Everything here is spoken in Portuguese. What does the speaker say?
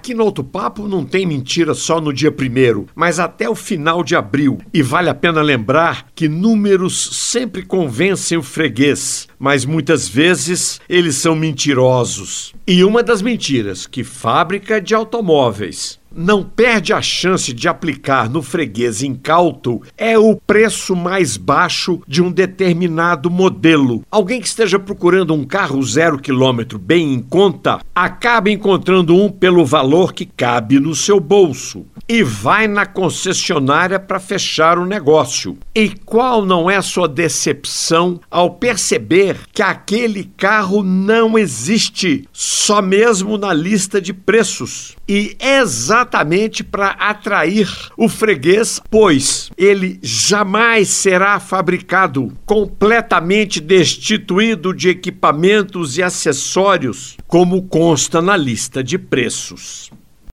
Aqui no Outro Papo não tem mentira só no dia primeiro, mas até o final de abril. E vale a pena lembrar que números sempre convencem o freguês, mas muitas vezes eles são mentirosos. E uma das mentiras que fábrica de automóveis não perde a chance de aplicar no freguês incauto é o preço mais baixo de um determinado modelo. Alguém que esteja procurando um carro zero quilômetro bem em conta, acaba encontrando um pelo valor que cabe no seu bolso e vai na concessionária para fechar o negócio. E qual não é sua decepção ao perceber que aquele carro não existe, só mesmo na lista de preços? E exatamente para atrair o freguês, pois ele jamais será fabricado completamente destituído de equipamentos e acessórios, como consta na lista de preços.